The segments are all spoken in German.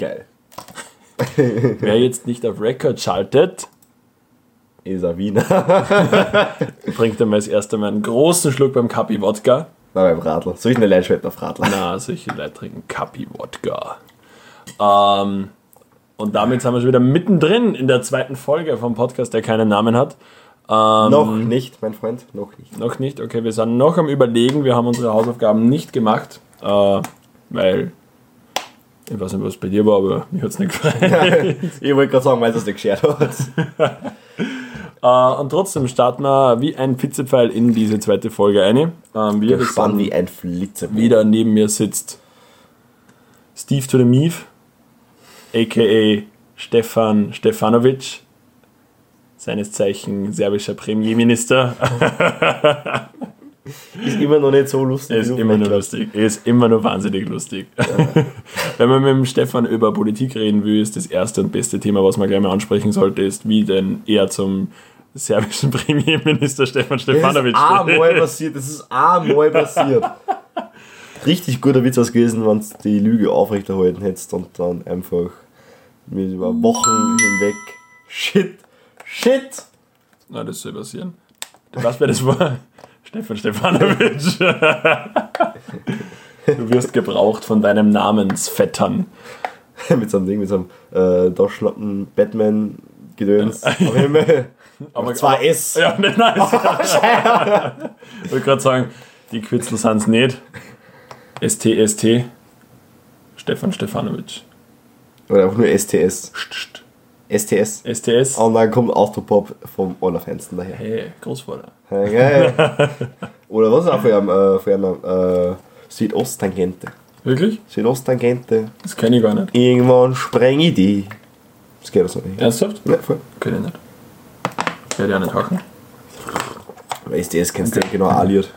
Geil. Wer jetzt nicht auf Record schaltet, Ist ein Wiener. trinkt einmal als erster mal einen großen Schluck beim Kapi Wodka. Na, beim Radl. Soll ich eine Leinschwert auf Radl? Na, solche Leute trinken Kapi Wodka. Ähm, und damit sind wir schon wieder mittendrin in der zweiten Folge vom Podcast, der keinen Namen hat. Ähm, Noch nicht, mein Freund. Noch nicht. Noch nicht, okay, wir sind noch am Überlegen. Wir haben unsere Hausaufgaben nicht gemacht, äh, weil ich weiß nicht, was bei dir war, aber mir hat es nicht gefallen. Ich wollte gerade sagen, weil es nicht geschert hat. äh, und trotzdem starten wir wie ein Pizzepfeil in diese zweite Folge eine. Ähm, wir Gespannt wie ein Flitzer. wieder neben mir sitzt Steve to the Meave, a.k.a. Stefan Stefanovic, seines Zeichen serbischer Premierminister. Ist immer noch nicht so lustig. Ist immer nur lustig. Ist immer nur wahnsinnig lustig. Wenn man mit dem Stefan über Politik reden will, ist das erste und beste Thema, was man gleich mal ansprechen sollte, ist, wie denn er zum serbischen Premierminister Stefan Das ist Stefanovic einmal passiert. Das ist einmal passiert. Richtig guter Witz aus gewesen, wenn du die Lüge aufrechterhalten hättest und dann einfach mit über Wochen hinweg Shit, Shit. Na, das soll passieren. Weißt, wer das war? Stefan Stefanovic. du wirst gebraucht von deinem Namensvettern. mit so einem Ding, mit so einem äh, Dorschlappen Batman-Gedöns. Auf Himmel. Aber Zwei S. Ja, nicht nice. ich wollte gerade sagen, die Kürzel sind es nicht. STST. Stefan Stefanovic. Oder einfach nur STS. St, st. STS. STS. Und dann kommt Autopop vom Allerfeinsten daher. Hey, Großvater. Ja, geil. Oder was auch für einen, äh, für einen äh, Südosttangente. Wirklich? Südosttangente. Das kenne ich gar nicht. Irgendwann spreng ich die. Das geht also nicht. Ernsthaft? Ja, voll. Kenn ich nicht. Werde ich auch nicht hacken. Weil STS kennst du ja genau ein Lied.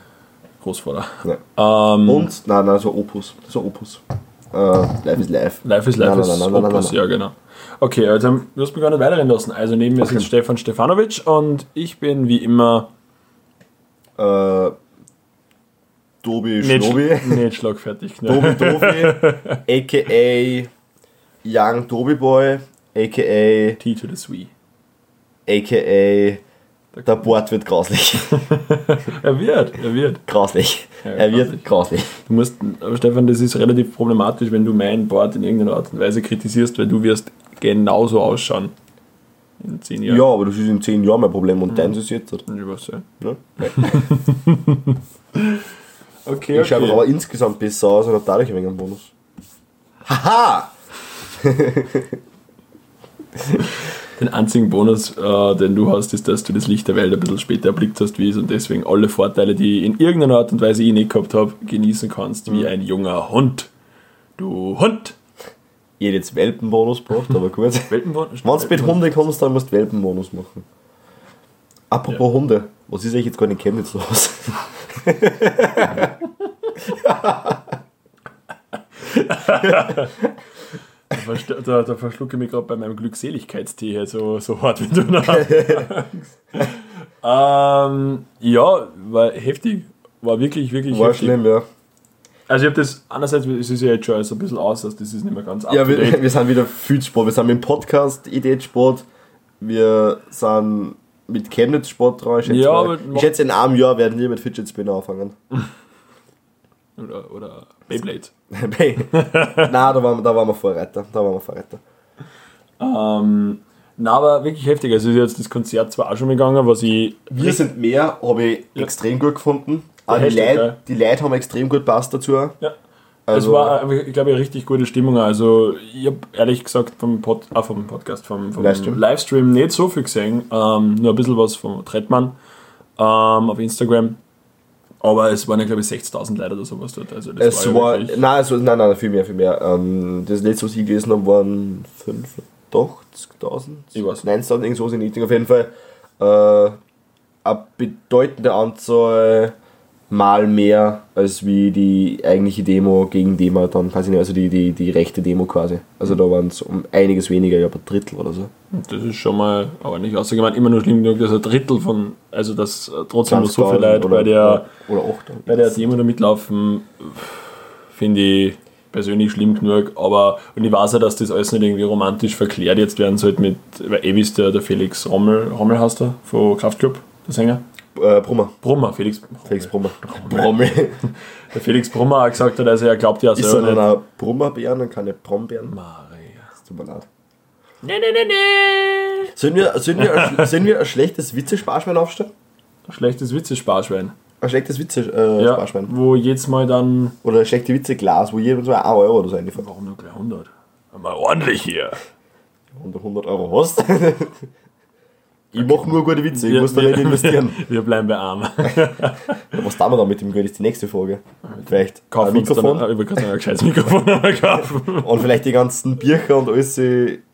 Großvater. Ja. Ähm, Und, nein, nein, so Opus. So Opus. Äh, live is live. Life is Life Nein, ist nein, nein, nein, nein, Opus, nein. ja genau. Okay, also du hast mich gar nicht weiterreden lassen. Also neben mir sitzt Stefan Stefanovic und ich bin wie immer Äh, Dobi nicht, Schnobi. nicht schlagfertig. Ne? Dobi Dobi. a.k.a. Young Dobi Boy. a.k.a. T to the Sweet. a.k.a. Der Bord wird grauslich. Er wird, er wird. grauslich. Ja, er grauslich. wird grauslich. Du musst, aber Stefan, das ist relativ problematisch, wenn du mein Board in irgendeiner Art und Weise kritisierst, weil du wirst genauso ausschauen. In zehn Jahren. Ja, aber das ist in 10 Jahren mein Problem und deins ist jetzt. halt, Ich weiß ja. Ne? Okay, Ich schaue aber insgesamt besser aus und habe dadurch ein wenig einen Bonus. Haha! Den einzigen Bonus, äh, den du hast, ist, dass du das Licht der Welt ein bisschen später erblickt hast, wie es und deswegen alle Vorteile, die ich in irgendeiner Art und Weise ich nicht gehabt habe, genießen kannst, wie ein junger Hund. Du Hund! Ich hätte jetzt Welpenbonus gebracht, aber gut. Welpenbonus? Wenn du mit Hunde kommst, dann musst du Welpenbonus machen. Apropos Hunde, was ist eigentlich jetzt gerade in Chemnitz los? Da, da, da verschlucke ich mich gerade bei meinem Glückseligkeitstee hier so, so hart wie du ähm, ja, war heftig. War wirklich, wirklich War heftig. schlimm, ja. Also ich habe das, einerseits es ist ja jetzt schon alles ein bisschen aus, also das ist nicht mehr ganz up Ja, wir, wir sind wieder Feedsport. Wir sind mit dem Podcast Ideensport. Wir sind mit Chemnitz Sport dran. Ich schätze, Ja, mal. ich schätze in einem Jahr werden wir mit Fidget Spinner anfangen. Oder, oder Beyblade. Nein, da waren, wir- da waren wir Vorreiter. Da waren wir Vorreiter. Ähm, na, aber wirklich heftig. Also ist jetzt das Konzert zwar auch schon gegangen, was ich. Wir sind mehr, habe ich extrem gut gefunden. Auch die, Leute, die Leute haben extrem gut passt dazu. Ja. Also- es war, äh, ich glaube, eine richtig gute Stimmung. Also, ich habe ehrlich gesagt vom, Pod, ah, vom Podcast, vom, vom Livestream. Livestream. nicht so viel gesehen. Ähm, nur ein bisschen was vom Trettmann ähm, auf Instagram. Aber es waren ja, glaube ich, 60.000 Leute oder sowas dort. Also, das Es ja war, wirklich- nein, also, nein, nein, viel mehr, viel mehr. Ähm, das letzte, was ich gelesen habe, waren 85.000, Ich weiß. 90.000, irgend sowas in Richtung. Auf jeden Fall äh, eine bedeutende Anzahl mal mehr als wie die eigentliche Demo gegen Demo dann, ich nicht, also die, die, die rechte Demo quasi. Also da waren es um einiges weniger, ja, ein Drittel oder so. Das ist schon mal, aber nicht außergemein, immer nur schlimm genug, dass ein Drittel von, also dass äh, trotzdem noch so 20.000 viele Leute bei der, oder 8. bei der Demo da mitlaufen, finde ich persönlich schlimm genug, aber und ich weiß ja, dass das alles nicht irgendwie romantisch verklärt jetzt werden sollte mit, weil eh wisst der, der Felix Rommel, Rommel heißt er, von Kraftclub, der Sänger. Äh, Brummer. Brummer, Felix, Felix Brummer. Brommel. der Felix Brummer hat gesagt hat, also er glaubt ja Ist er selber dann nicht. auch Brummerbeeren und keine Brombeeren? Maria. Das tut mir leid. Nee, nee, nee, nee. Sollen wir, sollen wir, ein, sollen wir ein schlechtes Witzesparschwein aufstellen? Schlechtes Witze-Sparschwein. Ein schlechtes Witzesparschwein. Äh, Ja, wo jedes Mal dann, Oder ein schlechtes Witzeglas, wo jeder so 1 Euro oder so reinfällt. warum nur gleich 100? Mal ordentlich hier. Und du 100 Euro hast. ich mach nur gute Witze, ich muss da nicht investieren. Wir bleiben bei arm. Was tun wir da mit dem Geld, ist die nächste Frage. Vielleicht ein Kaufen dann Mikrofon ein, ich sagen, ein gescheites Mikrofon kaufen. und vielleicht die ganzen Bücher und alles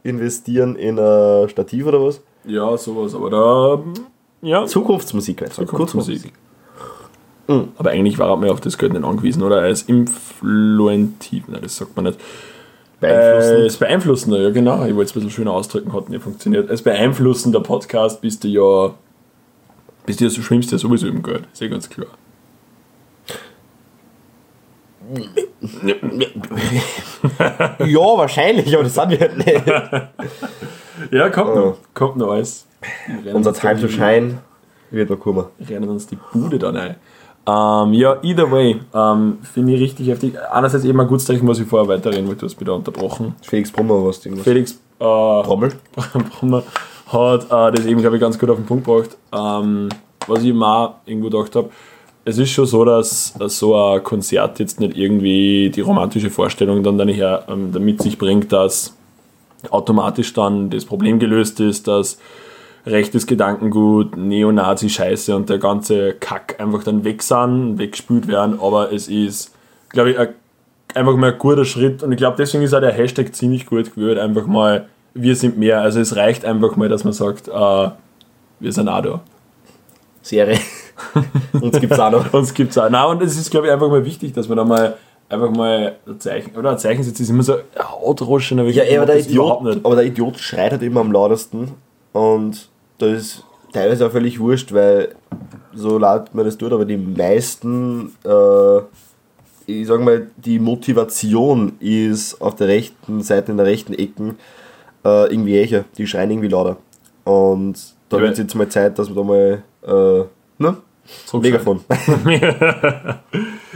investieren in ein Stativ oder was? Ja, sowas, aber da, ja, Zukunftsmusik, einfach. Zukunftsmusik. Aber eigentlich war man auf das Geld nicht angewiesen, oder? Als Influentiv, nein, das sagt man nicht. Äh, Beeinflussen. das Beeinflussende, ja genau. Ich wollte es ein bisschen schöner ausdrücken, hat nicht funktioniert. Als beeinflussender Podcast bist du ja, bist du ja so schwimmst du ja sowieso im Geld, ist ja ganz klar. ja, wahrscheinlich, aber das sind wir halt nicht. Ja, kommt Oh. noch, kommt noch alles. Unser uns Time to Shine wird noch kommen. rennen uns die Bude dann ein. Ähm, ja, either way, ähm, finde ich richtig heftig. Einerseits eben ein gutes Zeichen, was ich vorher weiterreden wollte, du hast wieder unterbrochen. Felix Brummer, was irgendwas. Felix äh, Trommel. Brummer hat äh, das eben, glaube ich, ganz gut auf den Punkt gebracht. Ähm, was ich auch irgendwo gedacht habe, es ist schon so, dass, dass so ein Konzert jetzt nicht irgendwie die romantische Vorstellung dann daher, ähm, damit sich bringt, dass automatisch dann das Problem gelöst ist, dass rechtes Gedankengut, Neonazi-Scheiße und der ganze Kack einfach dann weg sind, weggespült werden, aber es ist, glaube ich, ein, einfach mal ein guter Schritt und ich glaube, deswegen ist auch der Hashtag ziemlich gut gewählt, einfach mal, wir sind mehr, also es reicht einfach mal, dass man sagt, äh, wir sind auch da. Serie. Uns gibt's auch noch. Uns gibt's auch. Nein, und es ist, glaube ich, einfach mal wichtig, dass man da mal einfach mal ein Zeichen, oder ein Zeichen setzt, ist immer so Hautrauschen, aber ich Ja, ey, aber der, Idiot, aber der Idiot schreit halt immer am lautesten. Und das ist teilweise auch völlig wurscht, weil so laut man das tut, aber die meisten, äh, ich sag mal, die Motivation ist auf der rechten Seite, in der rechten Ecken, äh, irgendwie ächer. Die schreien irgendwie lauter. Und da Ja, wird es jetzt mal Zeit, dass wir da mal, äh, ne? Megafon.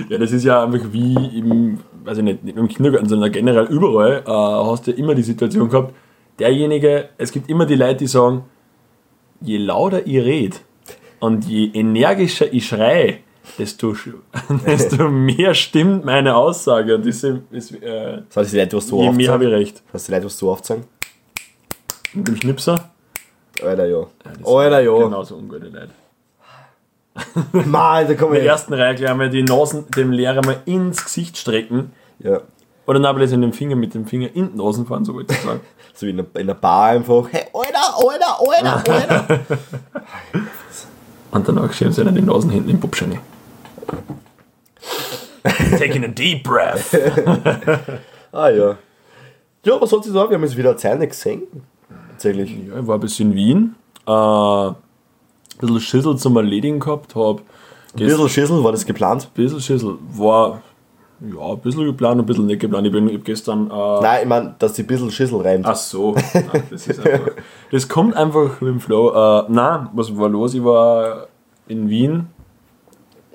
Ja, das ist ja einfach wie im, ich nicht, nicht im Kindergarten, sondern generell überall, äh, hast du ja immer die Situation gehabt, derjenige, es gibt immer die Leute, die sagen, je lauter ich rede und je energischer ich schreie, desto, desto mehr stimmt meine Aussage und das ist, äh, Das heißt, die Leute, was so je mehr habe ich recht. Das heißt, die Leute, was so aufzeigen. Mit dem Schnipser? Alter, ja. das Alter, ja. Genauso ungute Leute. Mann, da kommen In der wir ersten Reihe gleich einmal die Nasen dem Lehrer mal ins Gesicht strecken Ja. Oder dann aber in den Finger mit dem Finger in die Nasen fahren, so wollte ich sagen. So wie in der, in der Bar einfach, hey, Alter, Alter, Alter, Alter. Und danach schieben sie dann die Nasen hinten im Pupscheine. Taking a deep breath. ah ja. Ja, was soll ich sagen? Wir haben jetzt wieder Zeit nicht gesehen. Tatsächlich. Ja, ich war ein bisschen in Wien. Äh, ein bisschen Schüssel zum Erledigen gehabt. Hab Ein bisschen Schüssel, war das geplant? bisschen Schüssel. War ja ein bisschen geplant, ein bisschen nicht geplant. Ich bin ich gestern. Äh, Nein, ich meine, dass die ein bisschen Schüssel reimt. Ach so, Nein, das ist einfach. Das kommt einfach mit dem Flow. Äh, nein, was war los? Ich war in Wien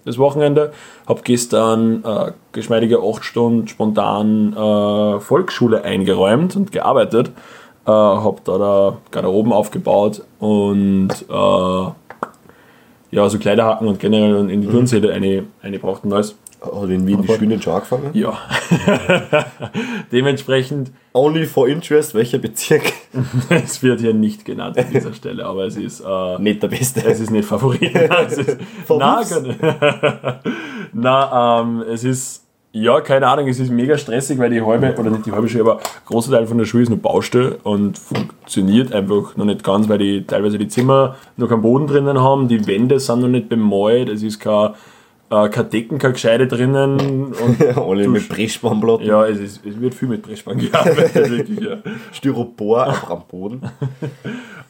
das Wochenende, habe gestern äh, geschmeidige 8 Stunden spontan äh, Volksschule eingeräumt und gearbeitet. Äh, habe da, da Garderoben aufgebaut und äh, ja, so Kleiderhaken und generell in die Turnsäle eine, eine braucht ein Hat in Wien die Schwüne schon angefangen? Ja. Dementsprechend Only for interest, welcher Bezirk? Es wird hier nicht genannt an dieser Stelle, aber es ist, äh, Nicht der beste. es ist nicht Favorit. es ist, na, ähm, es ist, ja, keine Ahnung, es ist mega stressig, weil die halbe, oder nicht die halbe Schule, aber großer Teil von der Schule ist nur Baustelle und funktioniert einfach noch nicht ganz, weil die teilweise die Zimmer noch keinen Boden drinnen haben, die Wände sind noch nicht bemalt, es ist kein, äh, kein Decken, kein Gescheide drinnen und Alle du- mit Breschbandplatten, ja, es, ist, es wird viel mit Pressspann gearbeitet, wirklich, ja. Styropor einfach am Boden.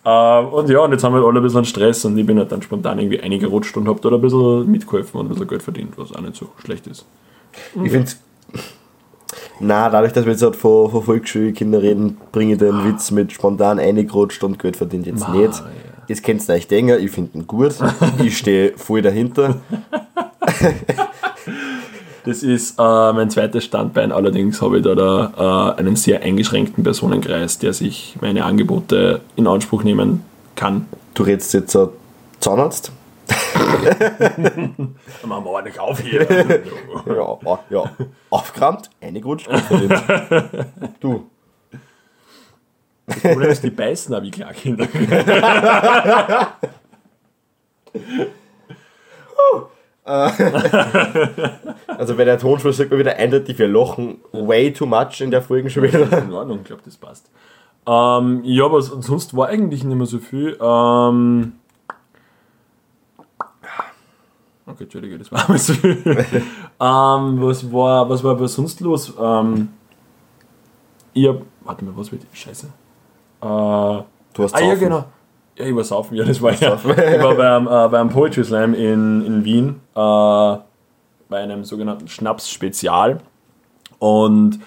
Ähm, und ja, und jetzt haben wir alle ein bisschen Stress und ich bin halt dann spontan irgendwie eingerutscht und hab da ein bisschen mitgeholfen und ein bisschen Geld verdient, was auch nicht so schlecht ist. Ich finde Na, dadurch, dass wir jetzt halt von, von Volksschulkindern reden, bringe ich den Witz mit spontan eingerutscht und Geld verdient jetzt Ma, nicht. Jetzt kennst du euch denken, ich finde ihn gut. ich stehe voll dahinter. Das ist äh, mein zweites Standbein, allerdings habe ich da, da äh, einen sehr eingeschränkten Personenkreis, der sich meine Angebote in Anspruch nehmen kann. Du redest jetzt ein Zahnarzt? Machen wir ordentlich auf hier. Ja, ja. Aufgerammt, eingerutscht, Geld verdient. Du. Oder ist die beißen auch wie Kleinkinder. Also wenn der Tonschluss sagt man wieder eindeutig, wir lochen way too much in der Folge schon wieder. In Ordnung, ich glaube, das passt. Ähm, ja, aber sonst war eigentlich nicht mehr so viel. Ähm, okay, Entschuldige, das war mal so viel. ähm, was, war, was war aber sonst los? Ähm, ich hab, warte mal, was wird die Scheiße? Äh, Du hast Ah ja, saufen. genau. Ja, ich war saufen, ja, das war ja. Saufen. Ich war beim, äh, beim Poetry Slam in, in Wien, äh, bei einem sogenannten Schnaps-Spezial. Und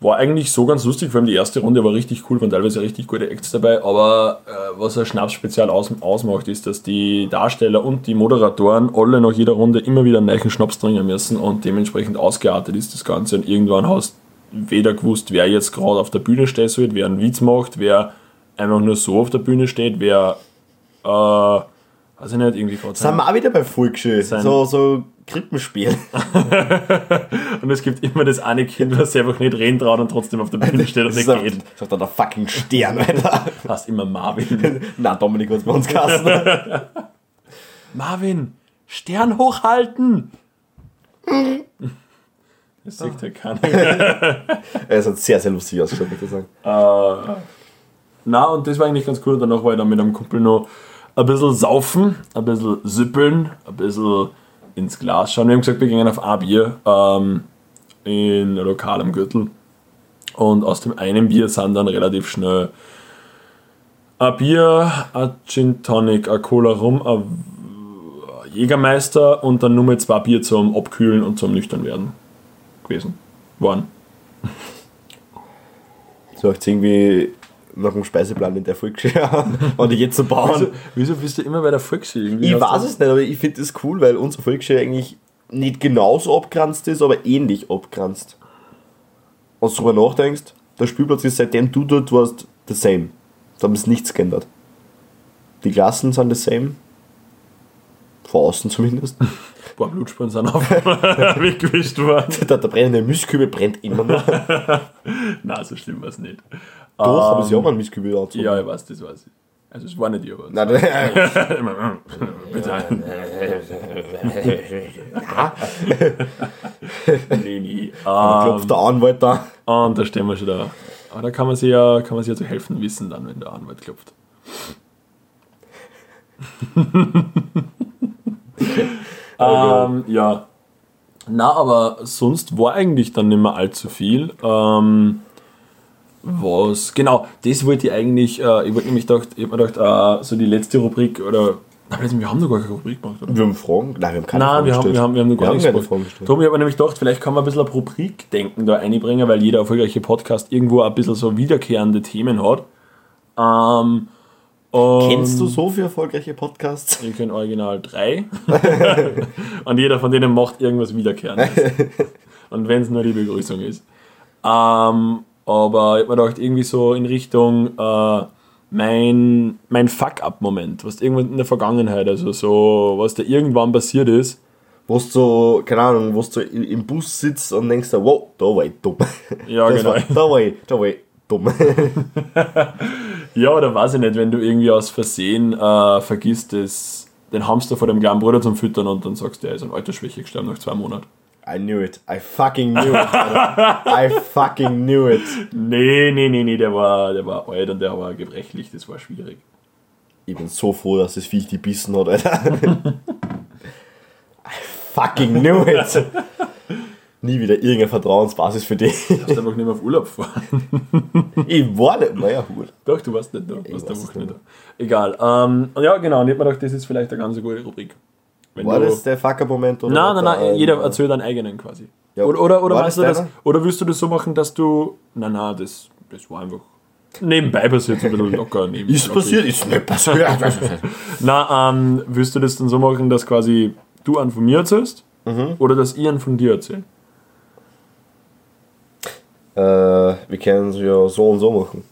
war eigentlich so ganz lustig, vor allem die erste Runde war richtig cool, waren teilweise richtig gute Acts dabei, aber äh, was ein Schnaps-Spezial aus, ausmacht, ist, dass die Darsteller und die Moderatoren alle nach jeder Runde immer wieder einen neuen Schnaps trinken müssen und dementsprechend ausgeartet ist das Ganze und irgendwann hast du weder gewusst, wer jetzt gerade auf der Bühne stehen soll, wer einen Witz macht, wer einfach nur so auf der Bühne steht, wer, äh, weiß ich nicht, irgendwie gerade Sind wir auch wieder bei Volksschule. So, so Krippenspiel. Und es gibt immer das eine Kind, was sich einfach nicht reden traut und trotzdem auf der Bühne steht und nicht ist, geht. ist doch der fucking Stern, Alter. Heißt immer Marvin. Na, Dominik hat's bei uns geheißen. Marvin, Stern hochhalten! Das sieht ja keiner. Es hat sehr, sehr lustig ausgeschaut, muss ich sagen. Äh, na, und das war eigentlich ganz cool. Und danach war ich dann mit einem Kumpel noch ein bisschen saufen, ein bisschen süppeln, ein bisschen ins Glas schauen. Wir haben gesagt, wir gehen auf ein Bier ähm, in ein Lokal am Gürtel. Und aus dem einen Bier sind dann relativ schnell ein Bier, ein Gin Tonic, ein Cola Rum, ein Jägermeister und dann nur mal zwei Bier zum Abkühlen und zum Nüchtern werden gewesen. Waren. So jetzt irgendwie nach dem Speiseplan in der Volksschule und ich jetzt zu bauen. Wieso, wieso bist du immer bei der Volksschule? Irgendwie Ich weiß du- es nicht, aber ich finde das cool, weil unsere Volksschule eigentlich nicht genauso abgrenzt ist, aber ähnlich abgrenzt. Wenn du drüber nachdenkst, der Spielplatz ist seitdem du dort warst, the same. Da haben es nichts geändert. Die Klassen sind the same. Von außen zumindest. Ein paar Blutspuren sind auf weggewischt worden. der, der brennende Mistkübel brennt immer noch. Doch, Nein, so schlimm war es nicht. aber sie haben einen Mistkübel angezogen. Ähm, Ja, ich weiß, das weiß ich. Also es war nicht ihr, aber Nein, nein, nee, nee. klopft Ähm, der Anwalt da. und da stehen wir schon da. Aber da kann man sich ja, kann man sich ja zu helfen wissen, dann, wenn der Anwalt klopft. ähm, ja. Na, aber sonst war eigentlich dann nicht mehr allzu viel. Ähm, was, genau, das wollte ich eigentlich, äh, ich wollte nämlich gedacht, ich hab mir gedacht, äh, so die letzte Rubrik oder, nein, wir haben noch gar keine Rubrik gemacht, oder? Wir haben Fragen? Nein, wir haben keine Nein, Fragen wir haben, gestellt. wir, haben, wir haben noch gar Wir haben nichts keine gemacht. Fragen gestellt. Darum habe ich aber nämlich gedacht, vielleicht kann man ein bisschen ein Rubrikdenken da einbringen, weil jeder erfolgreiche Podcast irgendwo ein bisschen so wiederkehrende Themen hat. Ähm, und Kennst du so viele erfolgreiche Podcasts? Ich kenne original drei. und jeder von denen macht irgendwas Wiederkehrendes. und wenn es nur die Begrüßung ist. Ähm, aber ich habe mir gedacht, irgendwie so in Richtung äh, mein, mein Fuck-up-Moment, was irgendwann in der Vergangenheit, also so, was da irgendwann passiert ist. Wo du so, keine Ahnung, wo du im Bus sitzt und denkst, wow, da war ich dumm. Ja, Das genau. War, da, war ich, da war ich dumm. Ja, oder weiß ich nicht, wenn du irgendwie aus Versehen äh, vergisst, das, den Hamster vor dem kleinen Bruder zum Füttern und dann sagst, der ist an Altersschwäche gestorben nach zwei Monaten. I knew it. I fucking knew it. I fucking knew it. Nee, nee, nee, nee, der war, der war alt und der war gebrechlich, das war schwierig. Ich bin so froh, dass das Viech die bissen hat, Alter. I fucking knew it. Nie wieder irgendeine Vertrauensbasis für dich. Du darfst einfach nicht mehr auf Urlaub fahren. Ich war nicht, naja, gut. Doch, du warst nicht da. Du warst nicht nicht da. Egal. Ähm, ja, genau, und ich hab mir gedacht, das ist vielleicht eine ganz gute Rubrik. Wenn War das der Fucker-Moment? oder Nein, nein, nein, ein- jeder erzählt einen eigenen quasi. Ja, Oder, oder, oder das du das? Oder willst du das so machen, dass du. Nein, nein, das, das war einfach. Nebenbei passiert so ein bisschen locker. Neben, Ist passiert, ist nicht passiert. Na, ähm, willst du das dann so machen, dass quasi du einen von mir erzählst? Mhm. Oder dass ich einen von dir erzähle? Äh, wir können es ja so und so machen.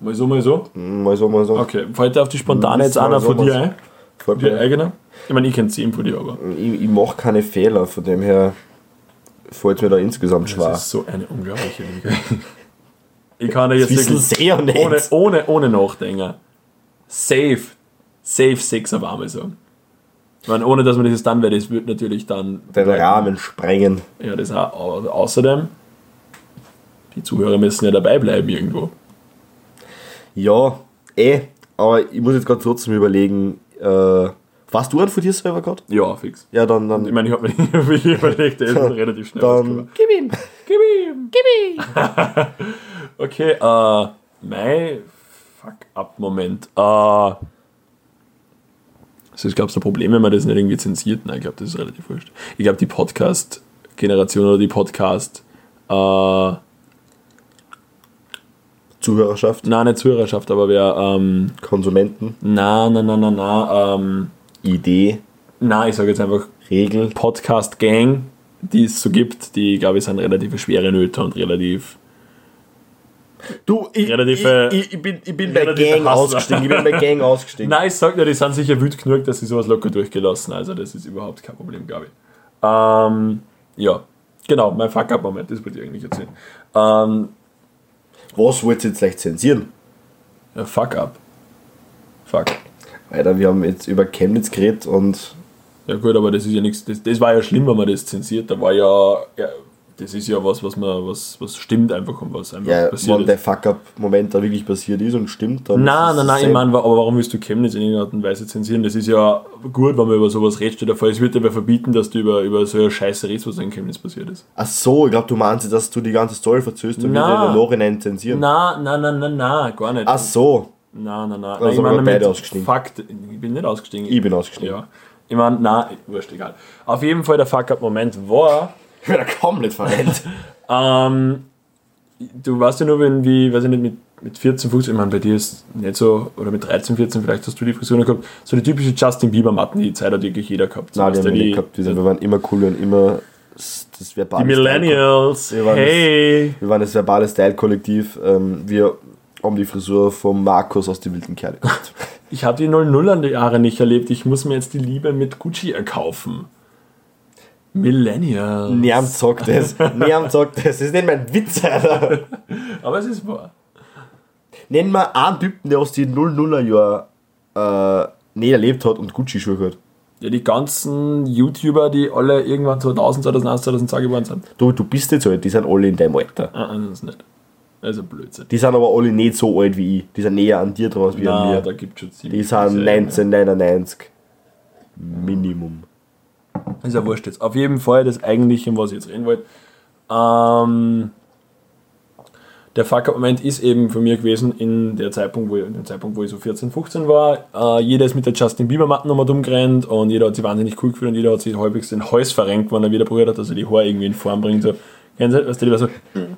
Mal so, mal so. Mal so, mal so. Okay, fällt dir auf die spontane jetzt einer so, von dir so. ein? Fällt Die mir- eigene? Ich meine, ich kenne zehn von dir, aber. Ich, ich mache keine Fehler, von dem her fällt mir da insgesamt schwer. Das ist so eine unglaubliche Liga. Ich kann da jetzt wirklich ja ohne, ohne, ohne Nachdenken safe, safe Six auf einmal sagen. Ich meine, ohne dass man dieses dann wäre, das wird natürlich dann Den Rahmen sprengen. Ja, das auch. Au- Außerdem, die Zuhörer müssen ja dabei bleiben irgendwo. Ja, eh, aber ich muss jetzt gerade trotzdem überlegen, äh, warst du ein von dir selber gerade? Ja, fix. Ja, dann, dann, Ich meine, ich habe mir ich überlegt, der ist relativ schnell dann gib ihm. Gib ihm! Gib ihm! okay, äh, mein Fuck-up-Moment. Äh, also ich glaube, es ist ein Problem, wenn man das nicht irgendwie zensiert. Nein, ich glaube, das ist relativ wurscht. Ich glaube, die Podcast-Generation oder die Podcast- äh, Zuhörerschaft, nein, nicht Zuhörerschaft, aber wer, ähm, Konsumenten, na, na, na, na, na, ähm, Idee, na, ich sage jetzt einfach Regel. Podcast-Gang, die es so gibt, die, glaube ich, sind relativ schwere Nöte und relativ Du, ich, Relative- ich, ich, ich bin, ich bin bei Gang ausgestiegen. Ich bin bei Gang ausgestiegen. Nein, ich sag ja, die sind sicher wütend genug, dass sie sowas locker durchgelassen. Also das ist überhaupt kein Problem, glaube ich. Ähm, ja, genau, mein Fuck-Up-Moment, das wollte ich eigentlich erzählen. Ähm, Was wollt ihr jetzt leicht zensieren? ja, Fuck-Up. Fuck. Alter, wir haben jetzt über Chemnitz geredet und Ja gut, aber das ist ja nichts, das, das war ja schlimm, wenn man das zensiert. Da war ja, ja das ist ja was, was man, was, was stimmt einfach und was einfach ja, passiert wenn der Fuck-Up-Moment da wirklich passiert ist und stimmt, dann. Nein, nein, nein, ich meine, aber warum willst du Chemnitz in irgendeiner Art und Weise zensieren? Das ist ja gut, wenn man über sowas redet, steht davor, es wird dir verbieten, dass du über, über so eine Scheiße redest, was in Chemnitz passiert ist. Ach so, ich glaube, du meinst, dass du die ganze Story verzögerst und den Nachhinein zensieren. Nein, nein, nein, nein, nein, gar nicht. Ach so, Nein, nein, nein. Da sind wir beide ausgestiegen. Fakt, ich bin nicht ausgestiegen. ich bin ausgestiegen. Ja. Ich meine, nein, wurscht, egal. Auf jeden Fall der Fuck-Up-Moment war, Ich bin da komplett verrennt. ähm, du weißt ja nur, wenn, wie, weiß ich nicht, mit, mit 14, 15, ich meine, bei dir ist nicht so, oder mit 13, 14, vielleicht hast du die Frisur gehabt, so die typische Justin Bieber-Matten, die Zeit hat wirklich jeder gehabt. So, Nein, die haben wir nicht gehabt. Wir waren immer cool und immer das die verbale Millennials, Wir waren hey! Wir waren das verbale Style-Kollektiv. Ähm, wir haben die Frisur vom Markus aus die wilden Kerle gehabt. Ich habe die 00er Jahre nicht erlebt, ich muss mir jetzt die Liebe mit Gucci erkaufen. Millennials. Niemand sagt das. Niemand sagt das. Das ist nicht mein Witz, Alter. Aber es ist wahr. Nenn mal einen Typen, der aus den 00er Jahren äh, nicht erlebt hat und Gucci-Schuhe hat. Ja, die ganzen YouTuber, die alle irgendwann 2000, 2001, 2002 geboren sind. Du, du bist jetzt alt, die sind alle in deinem Alter. Ah, ah, das ist nicht. Also Blödsinn. Die sind aber alle nicht so alt wie ich. Die sind näher an dir dran als wir an mir. da gibt es schon Die ziemlich sind diese- 1999. Minimum. Ist ja wurscht jetzt. Auf jeden Fall das eigentliche, um was ich jetzt reden wollte. Ähm, der Fuck-Up-Moment ist eben von mir gewesen in der Zeitpunkt, wo ich, in dem Zeitpunkt, wo ich so 14, 15 war. Äh, jeder ist mit der Justin Bieber-Matten nochmal rumgerannt und jeder hat sich wahnsinnig cool gefühlt und jeder hat sich halbwegs den Hals verrenkt, wenn er wieder probiert hat, dass er die Haare irgendwie in Form bringt. So, kennen Sie, weißt du, so,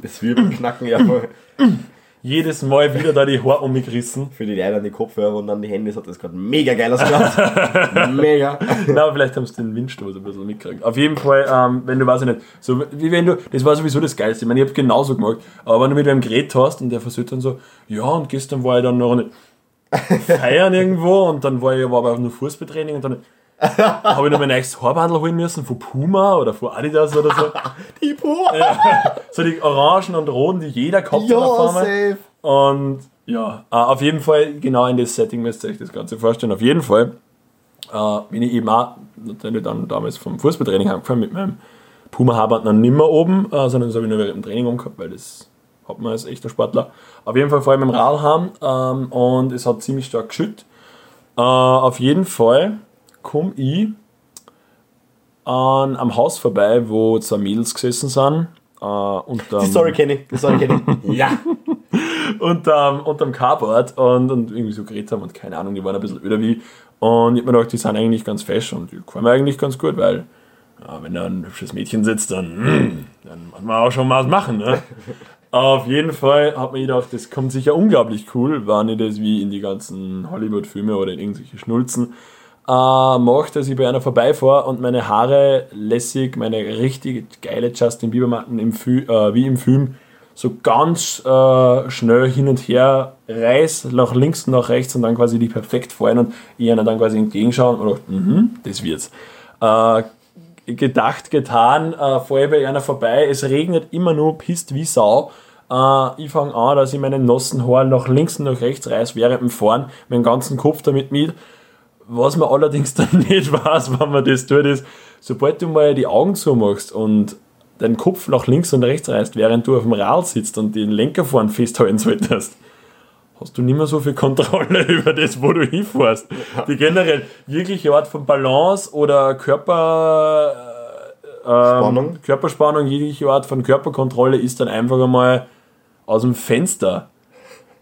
Das Wirbelknacken ja voll. jedes Mal wieder da die Haare umgerissen. Für die Leute an die Kopfhörer und an die Hände hat das gerade mega geil ausgeschaut. mega. Na, aber vielleicht haben sie den Windstoß ein bisschen mitgekriegt. Auf jeden Fall, ähm, wenn du, weiß ich nicht, so wie wenn du, das war sowieso das Geilste. Ich meine, ich habe genauso gemacht, aber wenn du mit einem Gerät hast und der versucht dann so, ja, und gestern war ich dann noch nicht feiern irgendwo und dann war ich aber auch nur Fußballtraining und dann habe ich noch mein neues Haarbandel holen müssen von Puma oder von Adidas oder so. Die Boah. So die Orangen und Roten, die jeder auf Ja, safe. Und ja, äh, auf jeden Fall, genau in das Setting müsst ihr euch das Ganze vorstellen. Auf jeden Fall äh, bin ich eben auch natürlich dann damals vom Fußballtraining angefangen mit meinem Puma Haarband noch nicht mehr oben, äh, sondern das habe ich nur während dem Training umgehabt, weil das hat man als echter Sportler. Auf jeden Fall vor allem im Rad heim ähm, und es hat ziemlich stark geschüttet. Auf jeden Fall komme ich an, am Haus vorbei, wo zwei Mädels gesessen sind. Äh, unterm, Die Story kenne ich. Die Story kenne ich. Ja. unterm, unterm Carport und, und irgendwie so geredet haben und keine Ahnung, die waren ein bisschen öder wie. Und ich hab mir gedacht, die sind eigentlich ganz fesch und die mir eigentlich ganz gut, weil Ja, wenn da ein hübsches Mädchen sitzt, dann, hm, dann muss man auch schon was machen. Ne? Auf jeden Fall hat man gedacht, das kommt sicher unglaublich cool. War nicht das wie in die ganzen Hollywood-Filme oder in irgendwelche Schnulzen. Äh, macht, dass ich bei einer vorbeifahre und meine Haare lässig, meine richtig geile Justin Bieber-Matten im Fü äh, wie im Film so ganz äh, schnell hin und her reiß, nach links und nach rechts und dann quasi die perfekt fallen und ich einer dann quasi entgegenschauen und dachte, mhm, das wird's. Äh, gedacht, getan, äh, fahre bei einer vorbei, es regnet immer nur, pisst wie Sau. Äh, ich fange an, dass ich meinen nassen Haar nach links und nach rechts reiß während dem Fahren, meinen ganzen Kopf damit mit. Was man allerdings dann nicht weiß, wenn man das tut, ist, sobald du mal die Augen zumachst und deinen Kopf nach links und rechts reißt, während du auf dem Rad sitzt und den Lenker vorn festhalten solltest, hast du nicht mehr so viel Kontrolle über das, wo du hinfährst. Die generell jegliche Art von Balance oder Körper, äh, ähm, Körperspannung, jegliche Art von Körperkontrolle ist dann einfach einmal aus dem Fenster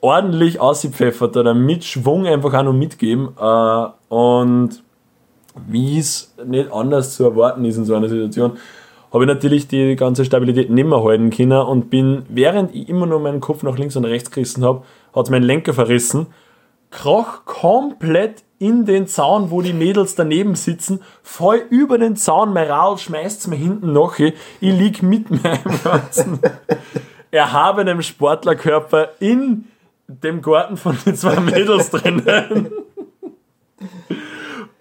ordentlich ausgepfeffert oder mit Schwung einfach auch noch mitgeben. Äh, und wie es nicht anders zu erwarten ist in so einer Situation, habe ich natürlich die ganze Stabilität nicht mehr halten können und bin, während ich immer nur meinen Kopf nach links und rechts gerissen habe, hat es meinen Lenker verrissen, kroch komplett in den Zaun, wo die Mädels daneben sitzen, voll über den Zaun, mein Rad schmeißt es mir hinten nach, ich lieg mit meinem ganzen erhabenen Sportlerkörper in dem Garten von den zwei Mädels drinnen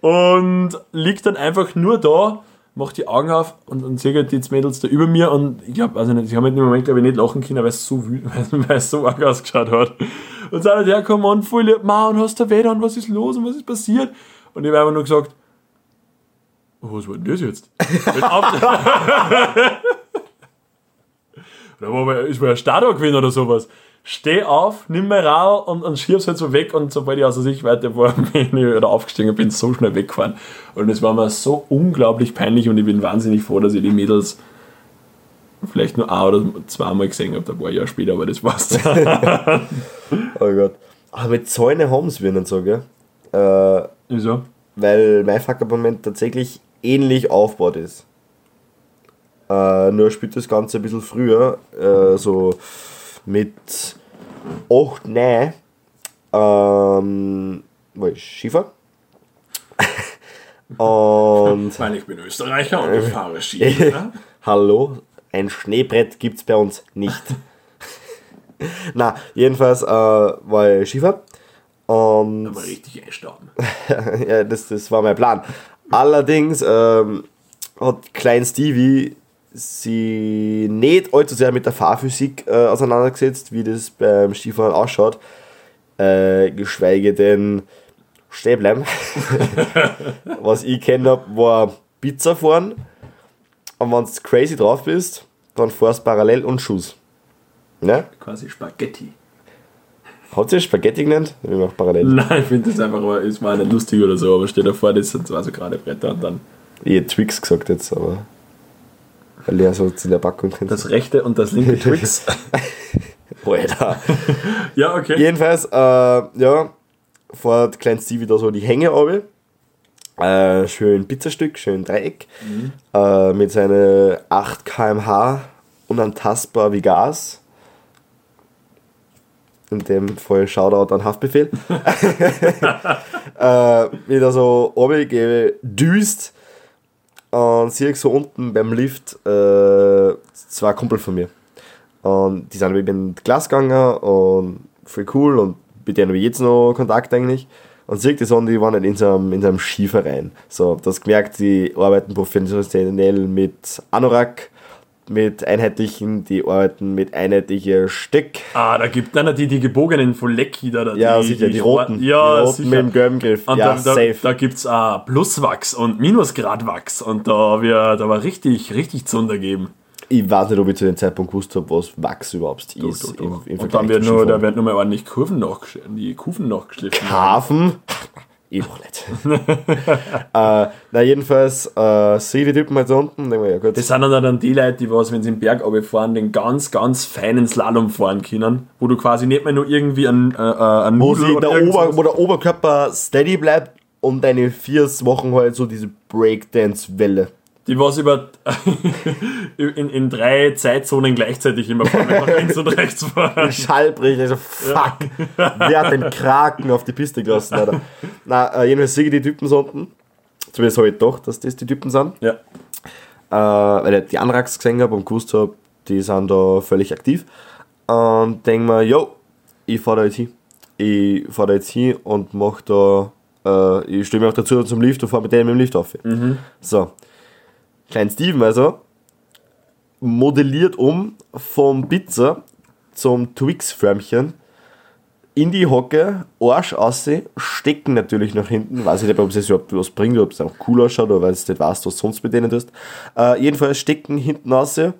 und liegt dann einfach nur da mache die Augen auf und, und sehe halt die Mädels da über mir und ich glaube, also nicht, ich habe in dem Moment glaube ich nicht lachen können, weil es so so arg ausgeschaut hat. Und sind halt hergekommen und voll lieb, und hast du weh und was ist los und was ist passiert? Und ich habe einfach nur gesagt, was war denn das jetzt? da war, ist mal ein Stadion gewesen oder sowas steh auf, nimm mir Rad und, und schieb's halt so weg und sobald ich aus der Sichtweite war, bin ich oder aufgestiegen bin, so schnell weggefahren. Und es war mir so unglaublich peinlich und ich bin wahnsinnig froh, dass ich die Mädels vielleicht nur ein oder zweimal gesehen habe, ein paar Jahre später, aber das war's. oh Gott. Aber mit Zäune haben sie nicht so, gell? Äh, Wieso? Weil mein Fackerbament tatsächlich ähnlich aufgebaut ist. Äh, nur spielt das Ganze ein bisschen früher, äh, so mit 8, 9 ähm, war ich Skifahrer. und Weil ich bin Österreicher und ich fahre Ski. Hallo, ein Schneebrett gibt es bei uns nicht. Na, jedenfalls äh, war ich Skifahrer. Und Aber richtig einstauben. ja, das, das war mein Plan. Allerdings ähm, hat Klein Stevie sie nicht allzu sehr mit der Fahrphysik äh, auseinandergesetzt, wie das beim Skifahren ausschaut. Äh, geschweige denn stehen bleiben. Was ich kenne habe, war Pizza fahren. Und wenn du crazy drauf bist, dann fährst du parallel und Schuss. Ne? Quasi Spaghetti. Hat sie Spaghetti genannt? Ich mache parallel. Nein, ich finde das einfach mal, ist mal nicht lustig oder so, aber stell dir vor, das sind zwar so gerade Bretter und dann. Ich hätte Twix gesagt jetzt, aber weil er so in der Packung drin Das rechte und das linke Twix. Alter. ja, okay. Jedenfalls, äh, ja, fährt Klein Stevie da so die Hänge runter. Äh, schön Pizzastück, schön Dreieck. Mhm. Äh, mit seinen 8 km/h unantastbar wie Gas. In dem Fall Shoutout an Haftbefehl. äh, wieder so runtergebe, düst und sehe ich so unten beim Lift äh, zwei Kumpel von mir. Und die sind mit in die Klasse gegangen und voll cool und mit denen habe ich jetzt noch Kontakt eigentlich. Und sehe ich die waren halt in so einem, in so einem Skiverein. So, das gemerkt, die arbeiten professionell mit Anorak mit einheitlichen, die arbeiten mit einheitlichen Stück. Ah, da gibt es die, die gebogenen von Lecky da. Die, ja, sicher, die, die roten. Ja, die roten sicher. mit dem gelben Griff. Und ja, da, safe. Da, da gibt es uh, Pluswachs und Minusgradwachs und da, wir, da war richtig, richtig Zunder geben. Ich weiß nicht, ob ich zu dem Zeitpunkt gewusst habe, was Wachs überhaupt ist. Im, im und dann wird nur, da werden nur mal ordentlich Kurven nachgeschliffen. Die Kufen nachgeschliffen. Kurven? Ich noch nicht. äh, na, jedenfalls äh, sehe die Typen halt so unten. Denke ja, gut. Das sind dann, dann die Leute, die was, wenn sie im Berg fahren, den ganz, ganz feinen Slalom fahren können, wo du quasi nicht mehr nur irgendwie ein, äh, äh ein wo, der Ober, wo der Oberkörper steady bleibt und deine vier Wochen halt so diese Breakdance-Welle Die was über in, in drei Zeitzonen gleichzeitig immer fahren, nach links und rechts fahren. Schallbrich, also fuck. Wer hat den Kraken auf die Piste gelassen, Alter? Na, äh, jedenfalls sehe ich die Typen so unten. Zumindest habe ich doch, dass das die Typen sind. Ja. Äh, weil ich die Anrax gesehen habe und gewusst habe, die sind da völlig aktiv. Und denke mir, yo, ich fahre da jetzt hin. Ich fahre da jetzt hin und mache da, äh, ich stelle mich auch dazu zum Lift und fahre mit denen mit dem Lift auf. So. Klein Steven also modelliert um vom Pizza zum Twix-Förmchen in die Hocke, Arsch aussehen, stecken natürlich nach hinten. Weiß ich nicht, ob es jetzt überhaupt was bringt, ob es auch cool ausschaut oder weil du nicht weißt, was du sonst mit denen tust. Äh, jedenfalls stecken hinten aussehen.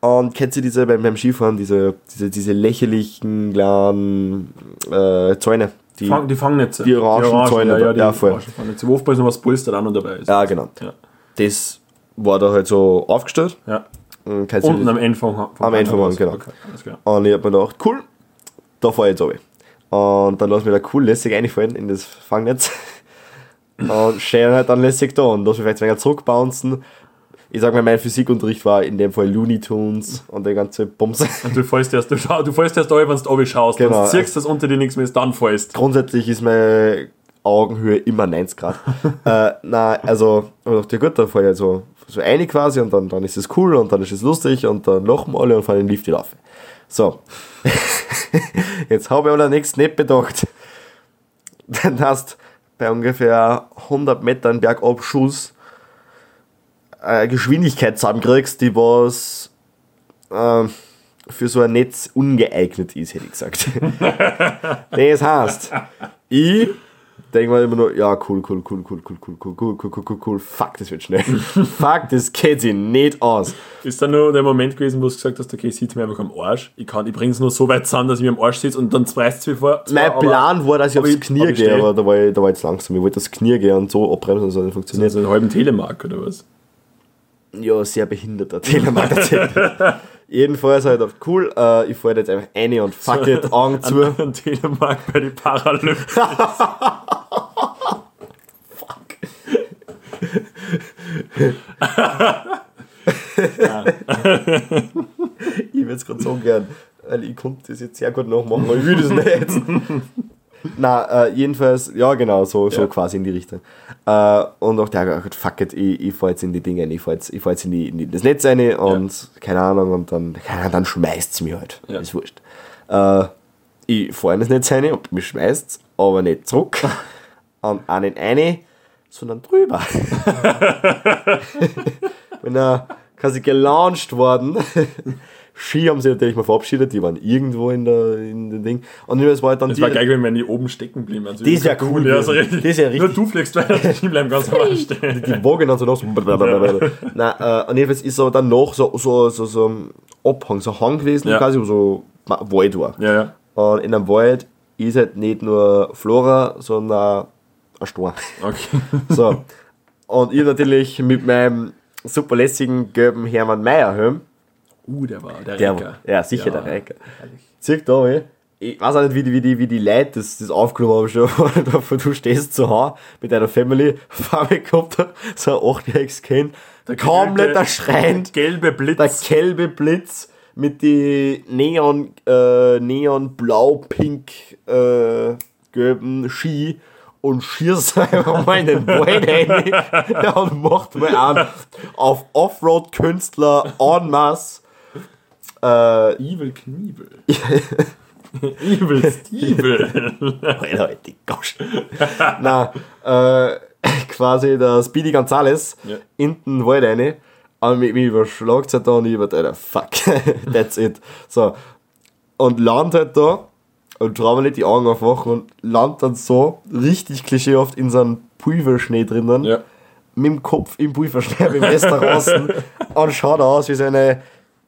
Und kennst du diese beim, beim Skifahren, diese, diese, diese lächerlichen kleinen äh, Zäune? Die, Fang, die Fangnetze. die orangen Zäune ja, ja, die ja, voll. Fangnetze. Wo oftmals noch was Polster an und dabei ist. ja, genau. Ja. Das war da halt so aufgestellt. ja. Und Unten das? am Ende vom, vom Am Ende vom. Haus, genau. Okay. Und ich hab mir gedacht, cool, da fahr ich jetzt runter. Und dann lass ich mich da cool lässig reinfallen in das Fangnetz. und stehe halt dann lässig da und lass mich vielleicht ein wenig zurückbouncen. Ich sag mal, mein Physikunterricht war in dem Fall Looney Tunes und der ganze Bums. Und du fällst erst, du, schau, du fällst erst da, wenn du oben schaust. Genau. Wenn du siehst, dass unter dir nichts mehr ist, dann fällst. Grundsätzlich ist meine Augenhöhe immer 90 Grad. äh, na, also, ich dachte, ja gut, dann fahr ich so, so eine quasi und dann, dann ist es cool und dann ist es lustig und dann lachen alle und fahren den Lift wieder. So. Jetzt habe ich allerdings nicht bedacht, dann hast bei ungefähr 100 Metern bergab Schuss eine Geschwindigkeit zusammenkriegst, die was ähm, für so ein Netz ungeeignet ist, hätte ich gesagt. das heißt, ich denke mir immer nur, ja, cool, cool, cool, cool, cool, cool, cool, cool, cool, cool, cool, cool, fuck, das wird schnell. fuck, das geht sich nicht aus. Ist dann nur der Moment gewesen, wo du gesagt hast, okay, sieht mir einfach am Arsch. Ich, kann- ich bringe es nur so weit zusammen, dass ich mir am Arsch sitze und dann preist es vor. Mein aber- Plan war, dass ich aufs ich- Knie ich gehe, aber da war, ich, da war ich jetzt langsam. Ich wollte aufs Knie gehen und so abbremsen, das hat nicht funktioniert. Also einen halben Telemark oder was? Ja, sehr behinderter Telemark tatsächlich. Jedenfalls ich gedacht, cool, äh, ich fahre jetzt einfach rein und fuck it, Augen zu. Ein, ein Telemark bei den Paralympics. Ich würde es gerade so gern, weil ich konnte das jetzt sehr gut nachmachen, aber ich will das nicht. Na, äh, jedenfalls, ja genau, so, so Ja. quasi in die Richtung. Äh, und auch der hat fuck it, ich, ich fahr jetzt in die Dinge ich fahr jetzt, ich fahr jetzt in, die, in das Netz rein und keine Ahnung, und dann, keine Ahnung, dann schmeißt es mich halt. Ja. Ist wurscht. Äh, ich fahr in das Netz rein und mich schmeißt aber nicht zurück. und auch nicht eine, sondern drüber. Bin er quasi gelauncht worden. Ski haben sie natürlich mal verabschiedet, die waren irgendwo in der in den Ding. Und es war halt dann Es war geil, wenn die oben stecken blieben. Also Das wär cool Ja, so gewesen. richtig. Das wär richtig- Nur du fliegst weiter, die bleiben ganz normal stehen. die Wagen dann so noch so. Nein, äh, und jedenfalls ist aber dann noch so, so, so, so ein Abhang, so ein Hang gewesen, Ja. quasi, wo so Wald war. Ja, ja. Und in einem Wald ist halt nicht nur Flora, sondern ein Stein. Okay. So. Und ich natürlich mit meinem super lässigen gelben Hermann Meyer Helm, Uh, der war der, der, Recker. ja, sicher der Reker. Zieh da, ey. Ich weiß auch nicht, wie die, wie die, wie die Leute das, das aufgenommen haben, schon, davon du stehst zu Hause mit deiner Family, mir kommt so ein achtjähriges Kind, komplett gelbe- erschreiend, Gelbe Blitz. der gelbe Blitz mit die Neon, äh, Neon blau-pink äh, gelben Ski und schießt einfach mal in den Wald rein und macht mal an auf Offroad-Künstler en masse. Äh, Evil Kniebel. Evil Stiebel. Alter, die Gosch. Na, äh, quasi der Speedy Gonzales Ja. in den Wald rein und mich, mich überschlagt es halt da und ich über, Alter, fuck, that's it. So. Und landet halt da und trau mir nicht die Augen aufwachen und landet dann so richtig klischeehaft in so einem Pulverschnee drinnen. ja. Mit dem Kopf im Pulverschnee, mit dem draußen und schaut aus wie so eine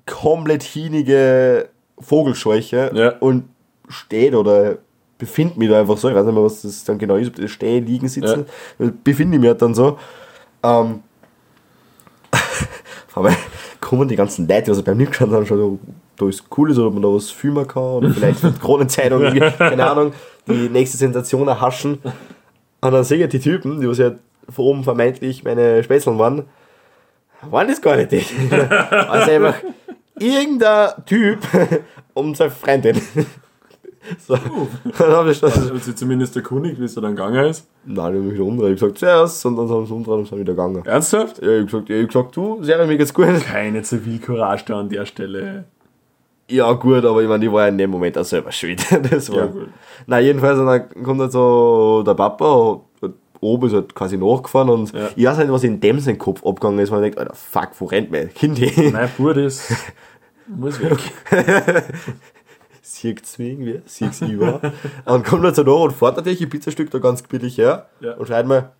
komplett hinige Vogelscheuche Ja. und steht oder befindet mich da einfach so, ich weiß nicht mehr, was das dann genau ist, ob das stehen, liegen, sitzen, befinde ich mich halt dann so. Ähm, aber kommen die ganzen Leute, die also beim Mitgeschaut haben, schon so, da ist cool ist, oder ob man da was filmen kann, oder vielleicht die Kronenzeitung, keine Ahnung, die nächste Sensation erhaschen. Und dann sehe ich die Typen, die was ja von oben vermeintlich meine Spätzeln waren, Waren das gar nicht die. Also einfach irgendein Typ um seine Freundin. So. Dann habe ich das. Hat sie zumindest erkundigt, wie es da dann gegangen ist? Nein, ich habe mich umdrehen. Ich habe gesagt, zuerst und dann haben sie umdrehen und sind wieder gegangen. Ernsthaft? Ja, ich habe gesagt, ja, ich hab gesagt, du, Serie, mir geht's gut. Keine Zivilcourage da an der Stelle. Ja, gut, aber ich meine, ich war ja in dem Moment auch selber schuld. Das war. Ja, gut. Na, jedenfalls, und dann kommt halt so der Papa, oben ist halt quasi nachgefahren und Ja. ich weiß nicht, was in dem sein Kopf abgegangen ist, weil ich denke, Alter, fuck, wo rennt mein Kind hin? Mein Bruder ist. muss weg. Siegt's mich irgendwie, siegt's über. Und dann kommt er so nach und fährt natürlich ein Pizzastück da ganz billig her Ja. und schreit mir,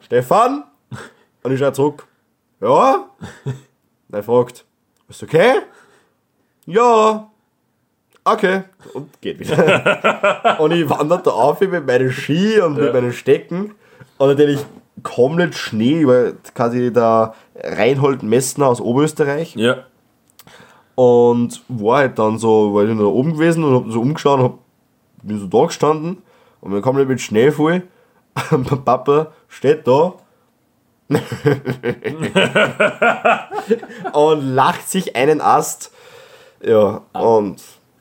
Stefan? Und ich schreie zurück, ja? Und er fragt, ist okay? Ja. Okay. Und geht wieder. und ich wandere da auf mit meinen Ski und mit Ja. meinen Stecken. Und natürlich komplett Schnee, weil quasi der Reinhold Messner aus Oberösterreich. Ja. Und war halt dann so, war ich da oben gewesen und hab so umgeschaut und hab, bin so da gestanden und mir kam mit Schnee voll. Und mein Papa steht da und lacht sich einen Ast. Ja, und.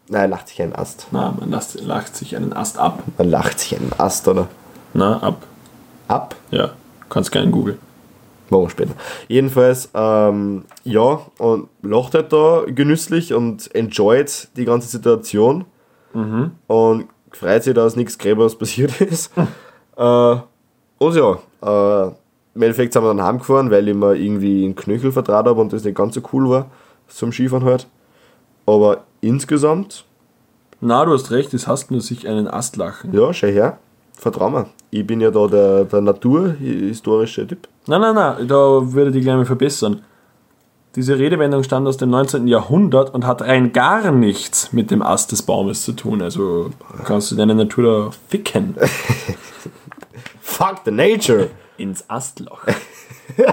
Nein, lacht sich einen Ast. Na, man lacht, lacht sich einen Ast ab. Man lacht sich einen Ast, oder? Na, ab. Ab. Ja. Kannst gerne googeln. Wir später. Jedenfalls, ähm, ja, und lacht halt da genüsslich und enjoyt die ganze Situation. Und freut sich, dass nichts Gräberes passiert ist. äh, und ja, äh, im Endeffekt sind wir dann heimgefahren, weil ich mir irgendwie einen Knöchel vertraut habe und das nicht ganz so cool war zum Skifahren halt. Aber insgesamt, Na, du hast recht, es hast nur sich einen Ast lachen. ja, schau her, vertrau mir. Ich bin ja da der, der naturhistorische Typ. Nein, nein, nein, da würde ich dich gleich mal verbessern. Diese Redewendung stammt aus dem 19. Jahrhundert und hat rein gar nichts mit dem Ast des Baumes zu tun. Also kannst du deine Natur da ficken. Fuck the nature! Ins Astloch.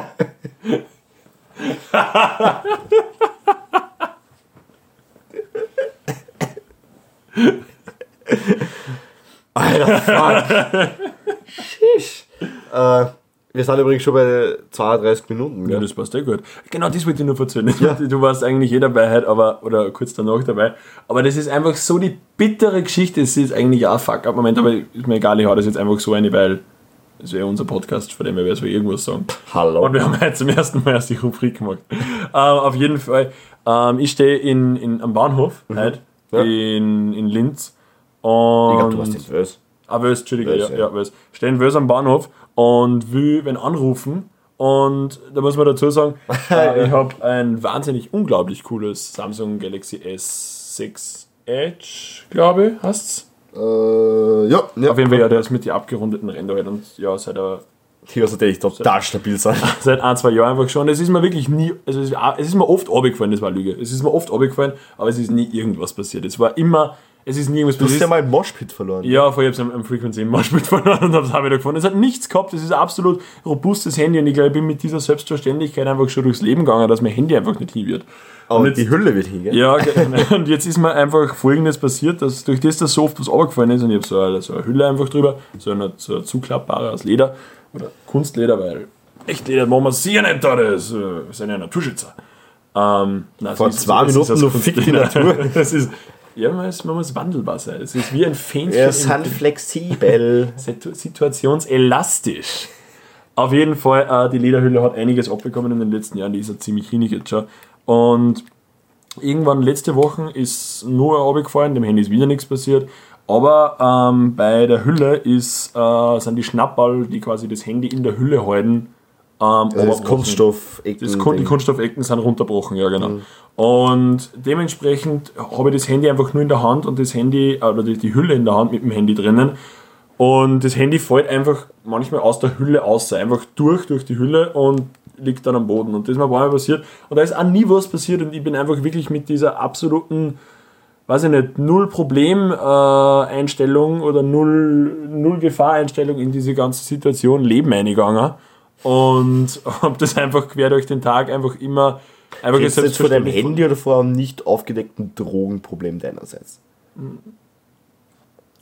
Alter, fuck. Shish. Äh, wir sind übrigens schon bei 32 Minuten. Ja, Gell? das passt ja gut. Genau, das wollte ich nur erzählen. Du warst eigentlich eh dabei heute, aber, oder kurz danach dabei. Aber das ist einfach so die bittere Geschichte. Es ist eigentlich auch Fuck-up-Moment, aber ist mir egal, ich hau das jetzt einfach so eine, weil es wäre unser Podcast, von dem wäre es irgendwas sagen. Hallo. Und wir haben heute zum ersten Mal erst die Rubrik gemacht. ähm, auf jeden Fall, ähm, ich stehe in, in, am Bahnhof heute, Ja. in, in Linz. ich Und glaube, du warst in Wels. Ah, Wels, Entschuldige, Wels, ja, ja. ja, Wels. Stehen in Wels am Bahnhof und will wenn anrufen. Und da muss man dazu sagen, äh, ich habe ein wahnsinnig unglaublich cooles Samsung Galaxy S6 Edge, glaube ich, heißt's. Äh, ja, ja. Auf jeden Fall, ja, der ist mit den abgerundeten Rändern halt und ja, seit, er, Hier ist natürlich total stabil sein. seit ein, zwei Jahren einfach schon. Es ist mir wirklich nie, also es ist, es ist mir oft runtergefallen, das war Lüge. Es ist mir oft runtergefallen, aber es ist nie irgendwas passiert. Es war immer, es ist nie irgendwas Du hast passiert. ja mal einen Moshpit verloren. Ja, vorher habe ich am Frequency im Moshpit verloren und habe es auch wieder gefunden. Es hat nichts gehabt, es ist ein absolut robustes Handy und ich glaube, ich bin mit dieser Selbstverständlichkeit einfach schon durchs Leben gegangen, dass mein Handy einfach nicht hin wird. Aber Und die jetzt, Hülle wird hin, gell? ja, genau. und jetzt ist mir einfach folgendes passiert, dass durch das, dass so oft was runtergefallen ist und ich habe so eine, so eine Hülle einfach drüber, so eine, so eine zuklappbare aus Leder oder Kunstleder, weil Echtleder machen wir sicher nicht da, das äh, sind ja Naturschützer. Ähm, nein, Vor ist- zwei ist Minuten noch fickt die. Natur. das ist, ja, man muss, man muss wandelbar sein. Es ist wie ein Fähnchen. Wir sind flexibel. Situ- situationselastisch. Auf jeden Fall, äh, die Lederhülle hat einiges abbekommen in den letzten Jahren, die ist ja ziemlich rinig jetzt schon. Und irgendwann letzte Woche ist nur abgefallen, dem Handy ist wieder nichts passiert. Aber ähm, bei der Hülle ist, äh, sind die Schnapperl, die quasi das Handy in der Hülle halten, ähm, Also das runtergebrochen. Kunststoff. Das Kun die Kunststoffecken sind runterbrochen, ja genau. Und dementsprechend habe ich das Handy einfach nur in der Hand und das Handy, äh, oder die, die Hülle in der Hand mit dem Handy drinnen. Und das Handy fällt einfach manchmal aus der Hülle aus, einfach durch, durch die Hülle und liegt dann am Boden. Und das ist mir ein paar Mal passiert. Und da ist auch nie was passiert und ich bin einfach wirklich mit dieser absoluten, weiß ich nicht, null Problem äh, oder null, null Gefahr Einstellung in diese ganze Situation Leben eingegangen. Und habe das einfach quer durch den Tag einfach immer einfach Redest jetzt vor deinem Handy oder vor einem nicht aufgedeckten Drogenproblem deinerseits?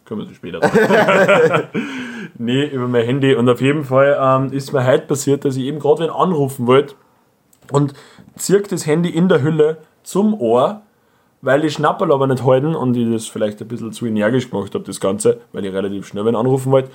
Können wir das später nee, über mein Handy. Und auf jeden Fall ähm, ist mir heute passiert, dass ich eben gerade wen anrufen wollte. und zieht das Handy in der Hülle zum Ohr, weil die Schnapperl aber nicht halten und ich das vielleicht ein bisschen zu energisch gemacht habe, das Ganze, weil ich relativ schnell wen anrufen wollte,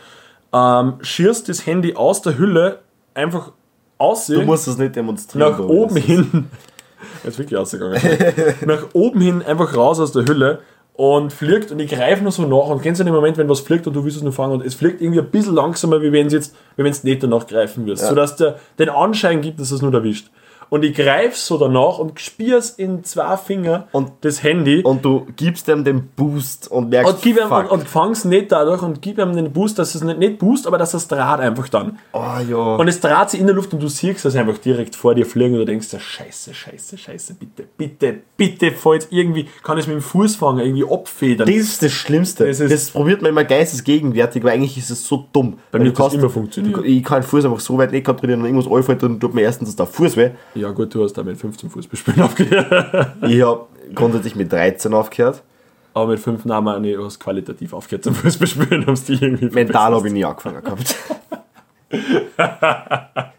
ähm, schierst das Handy aus der Hülle einfach aus. Du musst das nicht demonstrieren. nach oben hin. Jetzt wirklich ausgegangen. nach oben hin einfach raus aus der Hülle und fliegt und ich greife nur so nach und kennst du den Moment, wenn was fliegt und du willst es nur fangen und es fliegt irgendwie ein bisschen langsamer, wie wenn es jetzt, wie wenn es nicht danach greifen wirst, sodass der den Anschein gibt, dass es nur erwischt. Und ich greife so danach und spier's in zwei Finger Und- das Handy Und du gibst ihm den Boost und merkst, und, gib ihm, fuck. und, und fang's nicht dadurch und gib ihm den Boost, dass es nicht, nicht boost, aber dass es draht einfach dann. oh ja. Und es dreht sich in der Luft und du siehst es einfach direkt vor dir fliegen und du denkst scheiße, scheiße, scheiße, bitte, bitte, bitte, fällt irgendwie, kann ich es mit dem Fuß fangen, irgendwie abfedern. das ist das Schlimmste. Das Das, ist- probiert man immer geistesgegenwärtig, weil eigentlich ist es so dumm. Bei mir das kannst- immer funktioniert. Du, ich kann den Fuß einfach so weit nicht kontrollieren und irgendwas anfällt, dann tut mir erstens der Fuß weh. ja gut, du hast da mit 15 Fußballspielen aufgehört. Ich habe grundsätzlich mit 13 aufgehört. Aber mit 5 Namen, du hast qualitativ aufgehört zum Fußballspielen, haben die irgendwie Mental habe ich nie angefangen gehabt.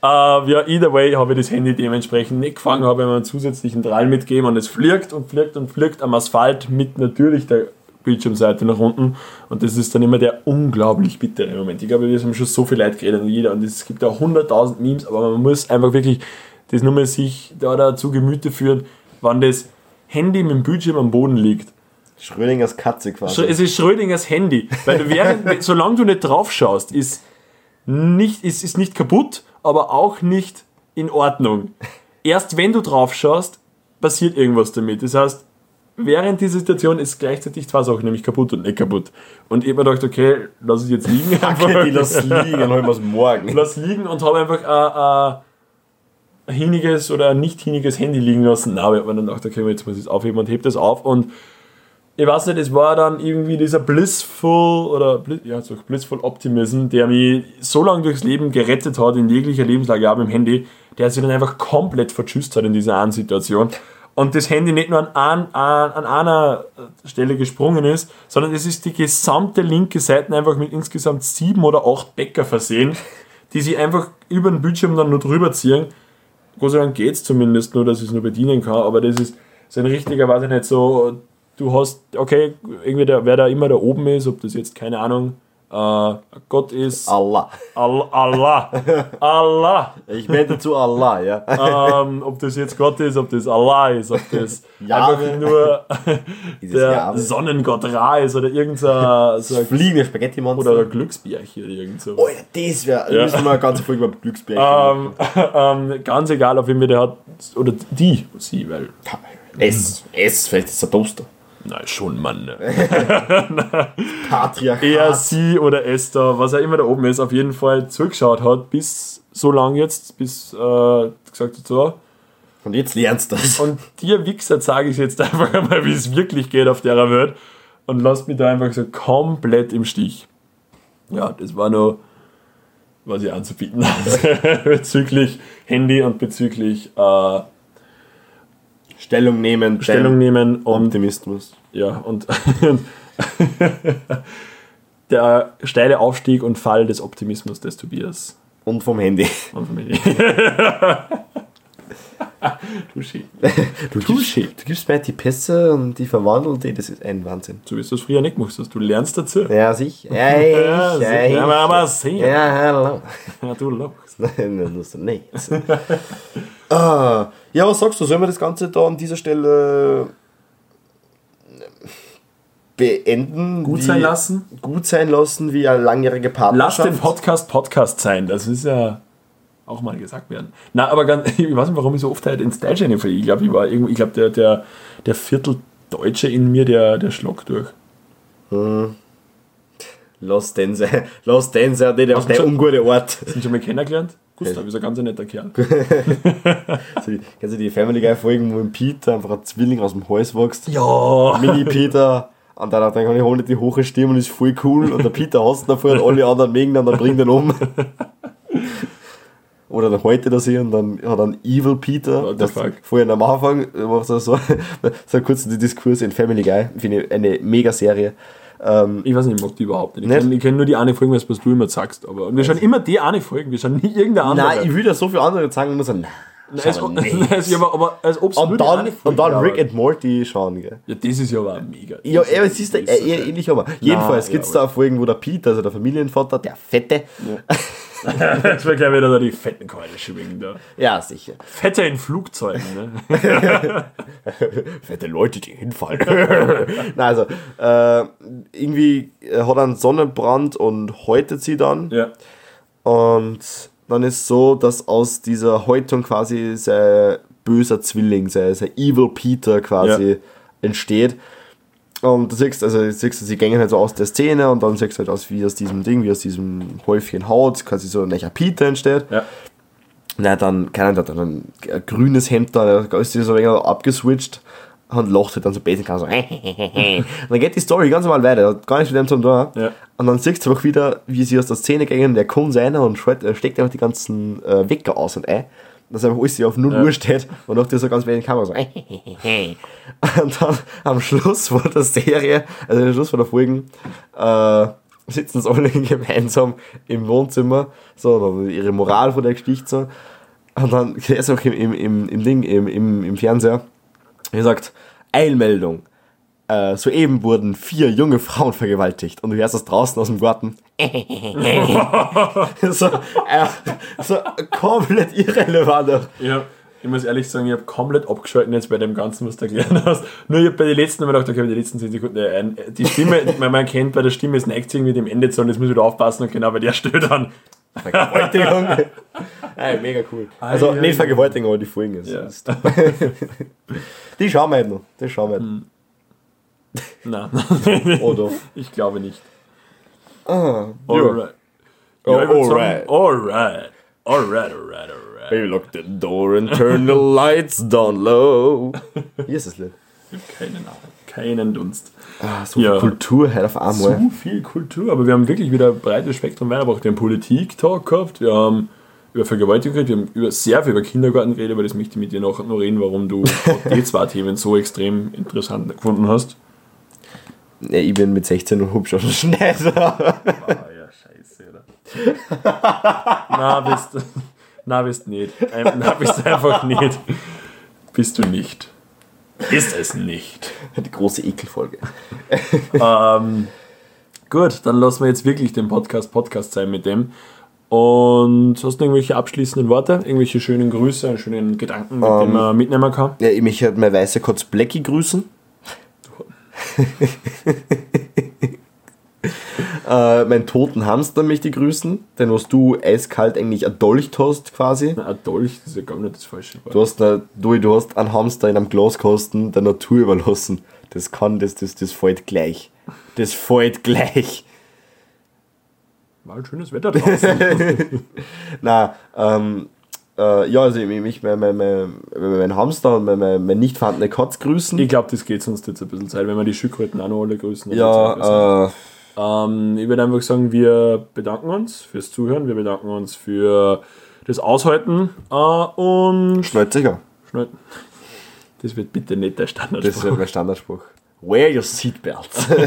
Äh, ja, either way habe ich das Handy dementsprechend nicht gefangen, habe ihm einen zusätzlichen Drall mitgegeben und es fliegt und fliegt und fliegt am Asphalt mit natürlich der Bildschirmseite nach unten und das ist dann immer der unglaublich bittere Moment. Ich glaube, wir haben schon so viel Leid geredet und jeder und es gibt ja 100.000 Memes, aber man muss einfach wirklich das nur mal sich da, da zu Gemüte führen, wann das Handy mit dem Bildschirm am Boden liegt. Schrödingers Katze quasi. Es ist Schrödingers Handy. Weil du während, solange du nicht drauf schaust, ist nicht, ist, ist nicht kaputt, aber auch nicht in Ordnung. Erst wenn du drauf schaust, passiert irgendwas damit. Das heißt, während dieser Situation ist gleichzeitig zwei Sachen, nämlich kaputt und nicht kaputt. Und ich habe mir gedacht, okay, lass es jetzt liegen. Okay, die lass liegen, dann holen wir es morgen. lass liegen und habe einfach ein, ein, ein hiniges oder ein nicht hiniges Handy liegen lassen. Na, aber ich habe mir dann gedacht, okay, jetzt muss ich es aufheben und heb das auf und ich weiß nicht, es war dann irgendwie dieser blissful oder ja, so blissful Optimism, der mich so lange durchs Leben gerettet hat in jeglicher Lebenslage, auch mit dem Handy, der sich dann einfach komplett verschüsst hat in dieser einen Situation. Und das Handy nicht nur an, an, an einer Stelle gesprungen ist, sondern es ist die gesamte linke Seite einfach mit insgesamt sieben oder acht Bäcker versehen, die sich einfach über den Bildschirm dann nur drüber ziehen. Gott sei Dank geht es zumindest nur, dass ich es nur bedienen kann, aber das ist so ein richtiger, weiß ich nicht, so, du hast, okay, irgendwie der, wer da immer da oben ist, ob das jetzt, keine Ahnung, äh, Gott ist, Allah. Al Allah, Allah, Ich wende zu Allah, ja. ähm, ob das jetzt Gott ist, ob das Allah ist, ob das Jahwe. einfach nur der Jahwe. Sonnengott Ra ist oder irgendein so Fliegende Spaghetti-Monster. oder ein Glücksbärchen oder irgend so. Alter, das wäre. Ja. Ja. Müssen wir eine ganze Folge über Glücksbärchen Ähm, ähm, ganz egal, auf wen wir der hat, oder die, sie, weil, machen. S. S, vielleicht ist es ein Toaster. Na schon, Mann. Ne? Patriarchat. er, sie oder Esther, was er immer da oben ist, auf jeden Fall zugeschaut hat, bis so lang jetzt, bis äh, gesagt hat, so. Und jetzt lernst du das. Und dir Wichser sage ich jetzt einfach einmal, wie es wirklich geht auf der Welt und lasst mich da einfach so komplett im Stich. Ja, das war nur, was ich anzubieten habe bezüglich Handy und bezüglich äh, Stellung nehmen. Stellung nehmen und Optimismus. ja und der steile Aufstieg und Fall des Optimismus des Tobias. Und vom Handy. Und von mir. Touché. Du gibst, du gibst mir die Pässe und die verwandelt die, das ist ein Wahnsinn. So wie du es früher nicht gemacht hast. Du lernst dazu. Ja, sicher. Ja, ich, Ja, ja, ich. ja, aber, sehr. Ja, hallo. Ja, du lachst. Nein, das musst du nicht. ah, ja, was sagst du? Sollen wir das Ganze da an dieser Stelle beenden? Gut sein lassen? Gut sein lassen, wie eine langjährige Lass Partnerschaft. den Podcast Podcast sein. Das ist ja auch mal gesagt werden. Na, aber ganz, ich weiß nicht, warum ich so oft halt ins Style falle. Ich glaube, ich war irgendwie, ich glaube, der, der, der Vierteldeutsche in mir, der, der schlag durch. Lass den sein. Lass den sein, nicht auf ungute Ort. Sind du schon mal kennengelernt? Gustav ist ein ganz netter Kerl. Die- kennst du die Family Guy Folgen, wo im Peter einfach ein Zwilling aus dem Hals wächst? Ja. Mini Peter. Und dann, dann kann ich holen die hohe Stimme und ist voll cool. Und der Peter hasst ihn dafür und alle anderen mögen ihn und dann bringt ihn um. Oder dann heute das hier und dann hat einen Evil Peter. What Das vorhin am Anfang war so, so, so kurz der Diskurs in Family Guy. Finde ich eine mega Serie. Ähm, Ich weiß nicht, ich mag die überhaupt nicht. Ich Nicht? kenne kenn nur die eine Folge, was du immer sagst. Aber wir schauen immer die eine Folge, wir schauen nie irgendeine andere. nein, ich will da so viele andere sagen und muss sagen, nein. als, nicht. als, aber, aber als ob Und dann, und dann. Rick and Morty schauen, gell? Ja, das ist ja aber mega. Ja, Das aber ist- es ist da eher ähnlich, aber jedenfalls ja, gibt es da Folgen, wo der Pete, also der Familienvater, der Fette, Jetzt wird gleich wieder da die fetten Keule schwingen. Da. ja sicher, Fette in Flugzeugen, ne? fette Leute, die hinfallen. Nein, also, äh, irgendwie äh, hat er einen Sonnenbrand und häutet sie dann. ja. Und dann ist so, dass aus dieser Häutung quasi sein böser Zwilling, sein, sein Evil Peter quasi Ja. entsteht. Und du siehst, also siehst, sie gehen halt so aus der Szene und dann siehst du halt aus, wie aus diesem Ding, wie aus diesem Häufchen Haut quasi so ein necher Peter entsteht. Ja. Na, dann, keine Ahnung, dann ein, grünes Hemd da, da ist so ein wenig abgeswitcht und lacht halt dann so basic so und dann geht die Story ganz normal weiter, hat gar nichts mit dem zu tun. Ja. Und dann siehst du einfach wieder, wie sie aus der Szene gehen, der kommt rein und äh, steckt einfach die ganzen äh, Wecker aus und ein. Dass einfach alles auf 0 Ja. Uhr steht und auch dir so ganz wenig Kamera so. und dann am Schluss von der Serie, also am Schluss von der Folgen, äh, sitzen sie alle gemeinsam im Wohnzimmer, so, ihre Moral von der Geschichte so. Und dann ist auch im, im, im, im Ding, im, im, im Fernseher, er sagt, Eilmeldung. Äh, soeben wurden vier junge Frauen vergewaltigt und du hörst das draußen aus dem Garten. so, äh, so komplett irrelevant. Ja, ich muss ehrlich sagen, ich habe komplett abgeschaltet jetzt bei dem Ganzen, was du erklärt hast. Nur ich habe bei den letzten immer gedacht, okay, bei den letzten 10 Sekunden, äh, die Stimme, man, man kennt bei der Stimme, es neigt sich irgendwie dem Ende zu und jetzt muss ich wieder aufpassen und genau bei der Stelle dann. Vergewaltigung. Ey, mega cool. Also nicht. Vergewaltigung, aber die Folgen ist. Ja. ist die schauen wir halt noch. Die schauen wir Hm. halt. Nein, Oder? ich glaube nicht. Alright. Oh, ich würd sagen, alright. Alright. Alright, alright, alright. Baby, lock the door and turn the lights down low. Wie ist das Lied? Keine Ahnung. Keinen Dunst. Ah, so Ja. viel Kultur halt auf einmal. Zu viel Kultur, aber wir haben wirklich wieder ein breites Spektrum. Wir haben Politik-Talk gehabt, wir haben über Vergewaltigung geredet, wir haben über, sehr viel über Kindergarten geredet, aber das möchte ich mit dir noch, noch reden, warum du die zwei Themen so extrem interessant gefunden hast. Ja, ich bin mit 16 und hübsch und schnell. Ah, ja, scheiße, oder? na, bist Na, bist nicht. Na, bist einfach nicht. Bist du nicht. Ist es nicht. Die große Ekelfolge. Ähm, gut, dann lassen wir jetzt wirklich den Podcast Podcast sein mit dem. Und hast du irgendwelche abschließenden Worte? Irgendwelche schönen Grüße, einen schönen Gedanken, mit dem man mitnehmen kann? Ja, ich möchte halt meine weiße Kotz Blackie grüßen. äh, meinen toten Hamster möchte ich grüßen, denn was du eiskalt eigentlich erdolcht hast quasi. Na, ein Dolch, das ist ja gar nicht das falsche Wort. Du hast, da, du, du hast einen Hamster in einem Glaskasten der Natur überlassen. Das kann, das, das, das fällt gleich. Das fällt gleich. Ein schönes Wetter draußen. Na, ähm, äh, ja, also ich mich, mein, mein, mein, mein Hamster und mein, mein, mein nicht vorhandene Katz grüßen. ich glaube, das geht sonst jetzt ein bisschen Zeit, wenn wir die Schildkröten auch noch alle grüßen. ja, äh, Ähm, ich würde einfach sagen, wir bedanken uns fürs Zuhören, wir bedanken uns für das Aushalten äh, und schnallt sicher. schnell. Das wird bitte nicht der Das Standardspruch. ist mein Standardspruch. Wear your seatbelts.